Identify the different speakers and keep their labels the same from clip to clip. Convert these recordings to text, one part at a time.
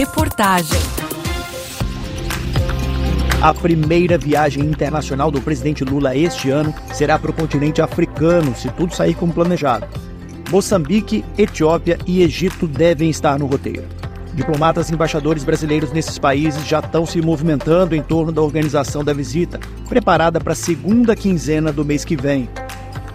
Speaker 1: Reportagem.
Speaker 2: A primeira viagem internacional do presidente Lula este ano será para o continente africano, se tudo sair como planejado. Moçambique, Etiópia e Egito devem estar no roteiro. Diplomatas e embaixadores brasileiros nesses países já estão se movimentando em torno da organização da visita, preparada para a segunda quinzena do mês que vem.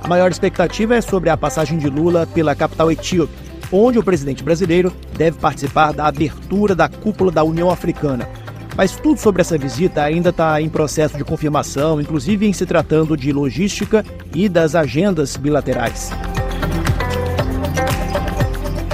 Speaker 2: A maior expectativa é sobre a passagem de Lula pela capital etíope, onde o presidente brasileiro deve participar da abertura da cúpula da União Africana, mas tudo sobre essa visita ainda está em processo de confirmação, inclusive em se tratando de logística e das agendas bilaterais.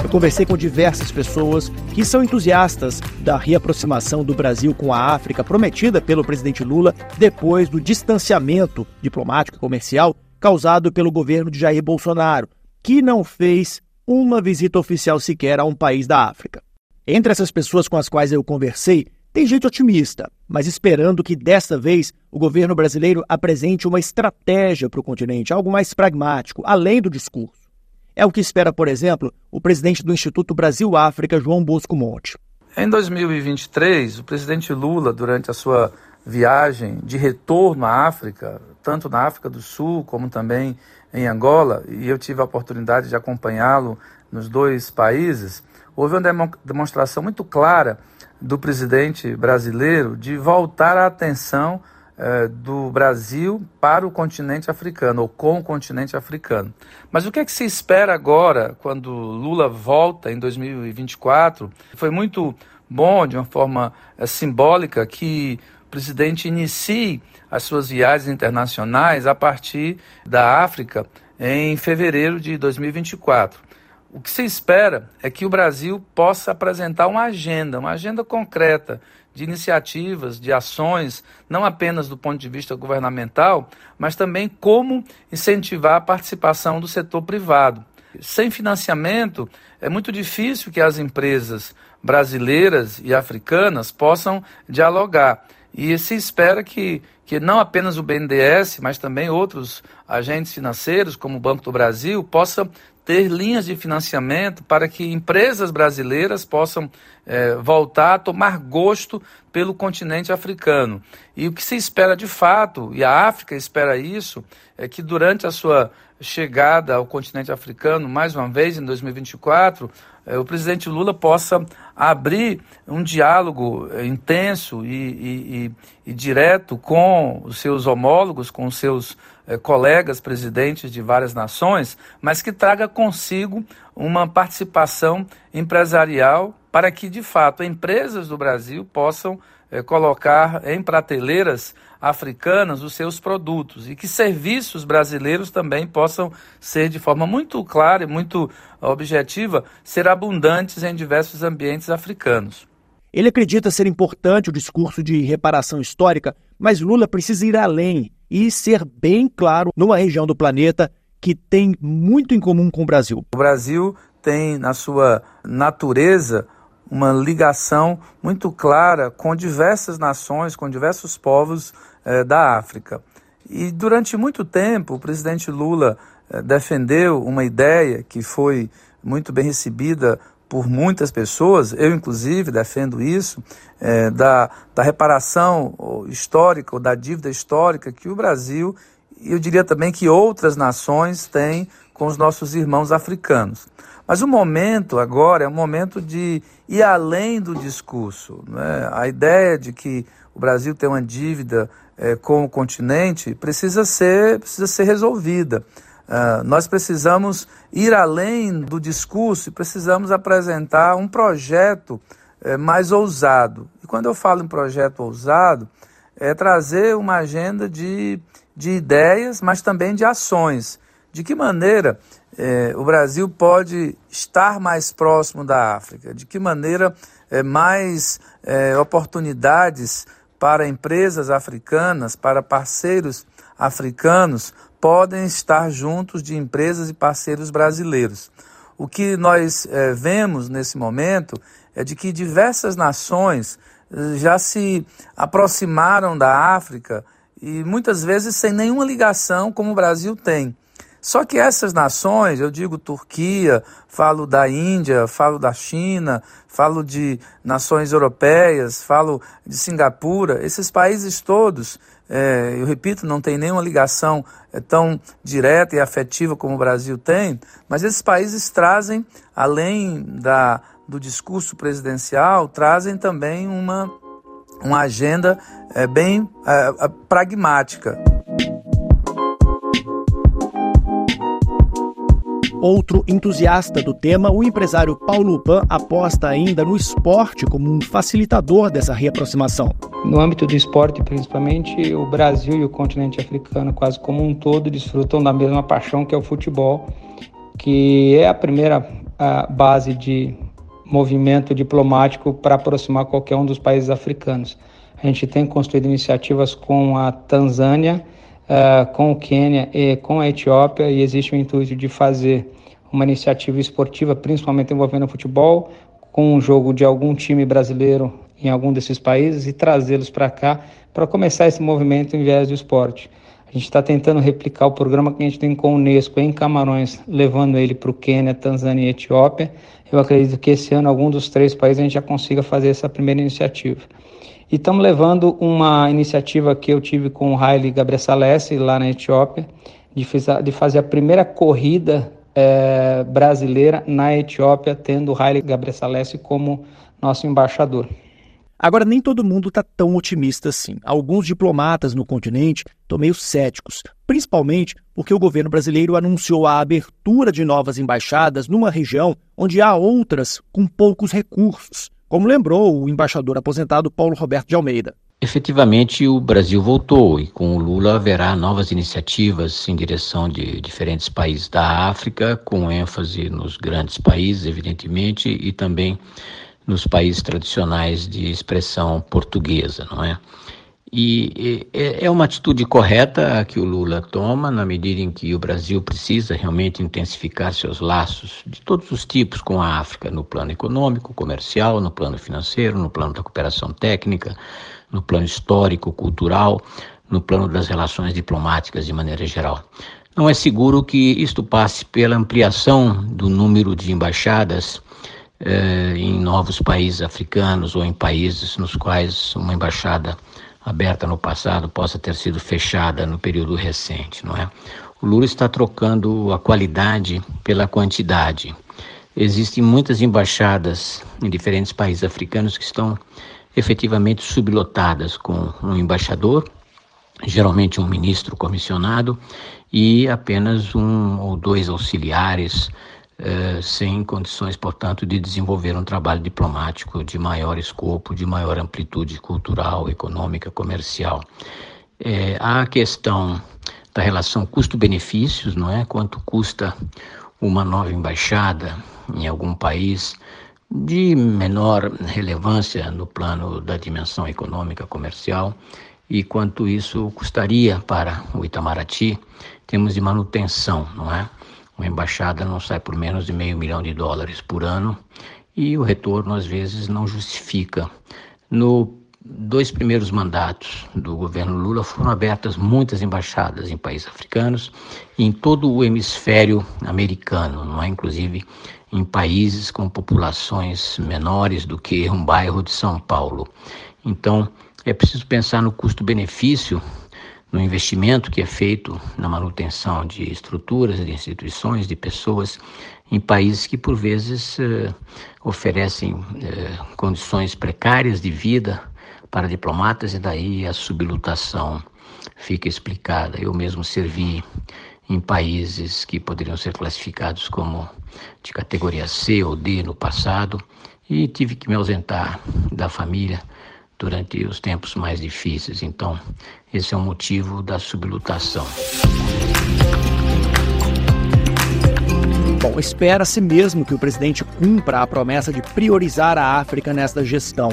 Speaker 2: Eu conversei com diversas pessoas que são entusiastas da reaproximação do Brasil com a África prometida pelo presidente Lula depois do distanciamento diplomático e comercial causado pelo governo de Jair Bolsonaro, que não fez uma visita oficial sequer a um país da África. Entre essas pessoas com as quais eu conversei, tem gente otimista, mas esperando que desta vez o governo brasileiro apresente uma estratégia para o continente, algo mais pragmático, além do discurso. É o que espera, por exemplo, o presidente do Instituto Brasil-África, João Bosco Monte.
Speaker 3: Em 2023, o presidente Lula, durante a sua viagem de retorno à África, tanto na África do Sul como também em Angola, e eu tive a oportunidade de acompanhá-lo nos dois países, houve uma demonstração muito clara do presidente brasileiro de voltar a atenção eh, do Brasil para o continente africano, ou com o continente africano. Mas o que é que se espera agora, quando Lula volta em 2024? Foi muito bom, de uma forma eh, simbólica, que presidente inicie as suas viagens internacionais a partir da África em fevereiro de 2024. O que se espera é que o Brasil possa apresentar uma agenda, uma agenda concreta de iniciativas, de ações, não apenas do ponto de vista governamental, mas também como incentivar a participação do setor privado. Sem financiamento, é muito difícil que as empresas brasileiras e africanas possam dialogar. E se espera que, que não apenas o BNDES, mas também outros agentes financeiros, como o Banco do Brasil, possam ter linhas de financiamento para que empresas brasileiras possam é, voltar a tomar gosto pelo continente africano. E o que se espera de fato, e a África espera isso, é que durante a sua chegada ao continente africano, mais uma vez em 2024, é, o presidente Lula possa abrir um diálogo é, intenso e, e, e, e direto com os seus homólogos, com os seus eh, colegas presidentes de várias nações, mas que traga consigo uma participação empresarial para que, de fato, empresas do Brasil possam eh, colocar em prateleiras africanas os seus produtos e que serviços brasileiros também possam ser, de forma muito clara e muito objetiva, ser abundantes em diversos ambientes africanos.
Speaker 2: Ele acredita ser importante o discurso de reparação histórica, mas Lula precisa ir além e ser bem claro numa região do planeta que tem muito em comum com o Brasil.
Speaker 3: O Brasil tem na sua natureza uma ligação muito clara com diversas nações, com diversos povos eh, da África. E durante muito tempo, o presidente Lula eh, defendeu uma ideia que foi muito bem recebida por muitas pessoas, eu inclusive defendo isso, é, da, da reparação histórica ou da dívida histórica que o Brasil eu diria também que outras nações têm com os nossos irmãos africanos. Mas o momento agora é um momento de ir além do discurso. Né? A ideia de que o Brasil tem uma dívida é, com o continente precisa ser, precisa ser resolvida. Uh, nós precisamos ir além do discurso e precisamos apresentar um projeto uh, mais ousado. E quando eu falo em projeto ousado, é trazer uma agenda de, de ideias, mas também de ações. De que maneira eh, o Brasil pode estar mais próximo da África? De que maneira eh, mais eh, oportunidades para empresas africanas, para parceiros africanos podem estar juntos de empresas e parceiros brasileiros. O que nós é, vemos nesse momento é de que diversas nações já se aproximaram da África e muitas vezes sem nenhuma ligação como o Brasil tem. Só que essas nações, eu digo Turquia, falo da Índia, falo da China, falo de nações europeias, falo de Singapura, esses países todos, é, eu repito, não tem nenhuma ligação é, tão direta e afetiva como o Brasil tem, mas esses países trazem, além da, do discurso presidencial, trazem também uma, uma agenda é, bem é, pragmática.
Speaker 2: Outro entusiasta do tema, o empresário Paulo Pan aposta ainda no esporte como um facilitador dessa reaproximação.
Speaker 1: No âmbito do esporte, principalmente, o Brasil e o continente africano, quase como um todo, desfrutam da mesma paixão que é o futebol, que é a primeira a base de movimento diplomático para aproximar qualquer um dos países africanos. A gente tem construído iniciativas com a Tanzânia, uh, com o Quênia e com a Etiópia e existe o intuito de fazer uma iniciativa esportiva, principalmente envolvendo o futebol, com um jogo de algum time brasileiro em algum desses países e trazê-los para cá para começar esse movimento em viés do esporte. A gente está tentando replicar o programa que a gente tem com a Unesco em Camarões, levando ele para o Quênia, Tanzânia e Etiópia. Eu acredito que esse ano, algum dos três países, a gente já consiga fazer essa primeira iniciativa. E estamos levando uma iniciativa que eu tive com o Haile Gabrielsalessi, lá na Etiópia, de, de fazer a primeira corrida é, brasileira na Etiópia, tendo o Haile Gabrielsalessi como nosso embaixador.
Speaker 2: Agora, nem todo mundo está tão otimista assim. Alguns diplomatas no continente estão meio céticos, principalmente porque o governo brasileiro anunciou a abertura de novas embaixadas numa região onde há outras com poucos recursos como lembrou o embaixador aposentado Paulo Roberto de Almeida.
Speaker 4: Efetivamente, o Brasil voltou e com o Lula haverá novas iniciativas em direção de diferentes países da África, com ênfase nos grandes países, evidentemente, e também nos países tradicionais de expressão portuguesa, não é? E é uma atitude correta que o Lula toma, na medida em que o Brasil precisa realmente intensificar seus laços de todos os tipos com a África, no plano econômico, comercial, no plano financeiro, no plano da cooperação técnica, no plano histórico, cultural, no plano das relações diplomáticas de maneira geral. Não é seguro que isto passe pela ampliação do número de embaixadas eh, em novos países africanos ou em países nos quais uma embaixada aberta no passado possa ter sido fechada no período recente, não é? O Lula está trocando a qualidade pela quantidade. Existem muitas embaixadas em diferentes países africanos que estão efetivamente sublotadas com um embaixador, geralmente um ministro comissionado, e apenas um ou dois auxiliares eh, sem condições, portanto, de desenvolver um trabalho diplomático de maior escopo, de maior amplitude cultural, econômica, comercial. É, há a questão da relação custo-benefícios, não é? Quanto custa uma nova embaixada em algum país de menor relevância no plano da dimensão econômica comercial e quanto isso custaria para o Itamaraty, temos de manutenção, não é? Uma embaixada não sai por menos de meio milhão de dólares por ano e o retorno às vezes não justifica. No dois primeiros mandatos do governo Lula foram abertas muitas embaixadas em países africanos e em todo o hemisfério americano, não é inclusive em países com populações menores do que um bairro de São Paulo. Então, é preciso pensar no custo-benefício no investimento que é feito na manutenção de estruturas, de instituições, de pessoas em países que por vezes eh, oferecem eh, condições precárias de vida para diplomatas e daí a sublotação fica explicada. Eu mesmo servi em países que poderiam ser classificados como de categoria C ou D no passado e tive que me ausentar da família durante os tempos mais difíceis. Então, esse é o motivo da sublotação.
Speaker 2: Bom, espera-se mesmo que o presidente cumpra a promessa de priorizar a África nesta gestão.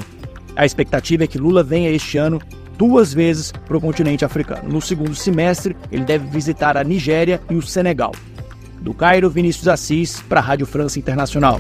Speaker 2: A expectativa é que Lula venha este ano duas vezes para o continente africano. No segundo semestre, ele deve visitar a Nigéria e o Senegal. Do Cairo, Vinícius Assis, para a Rádio França Internacional.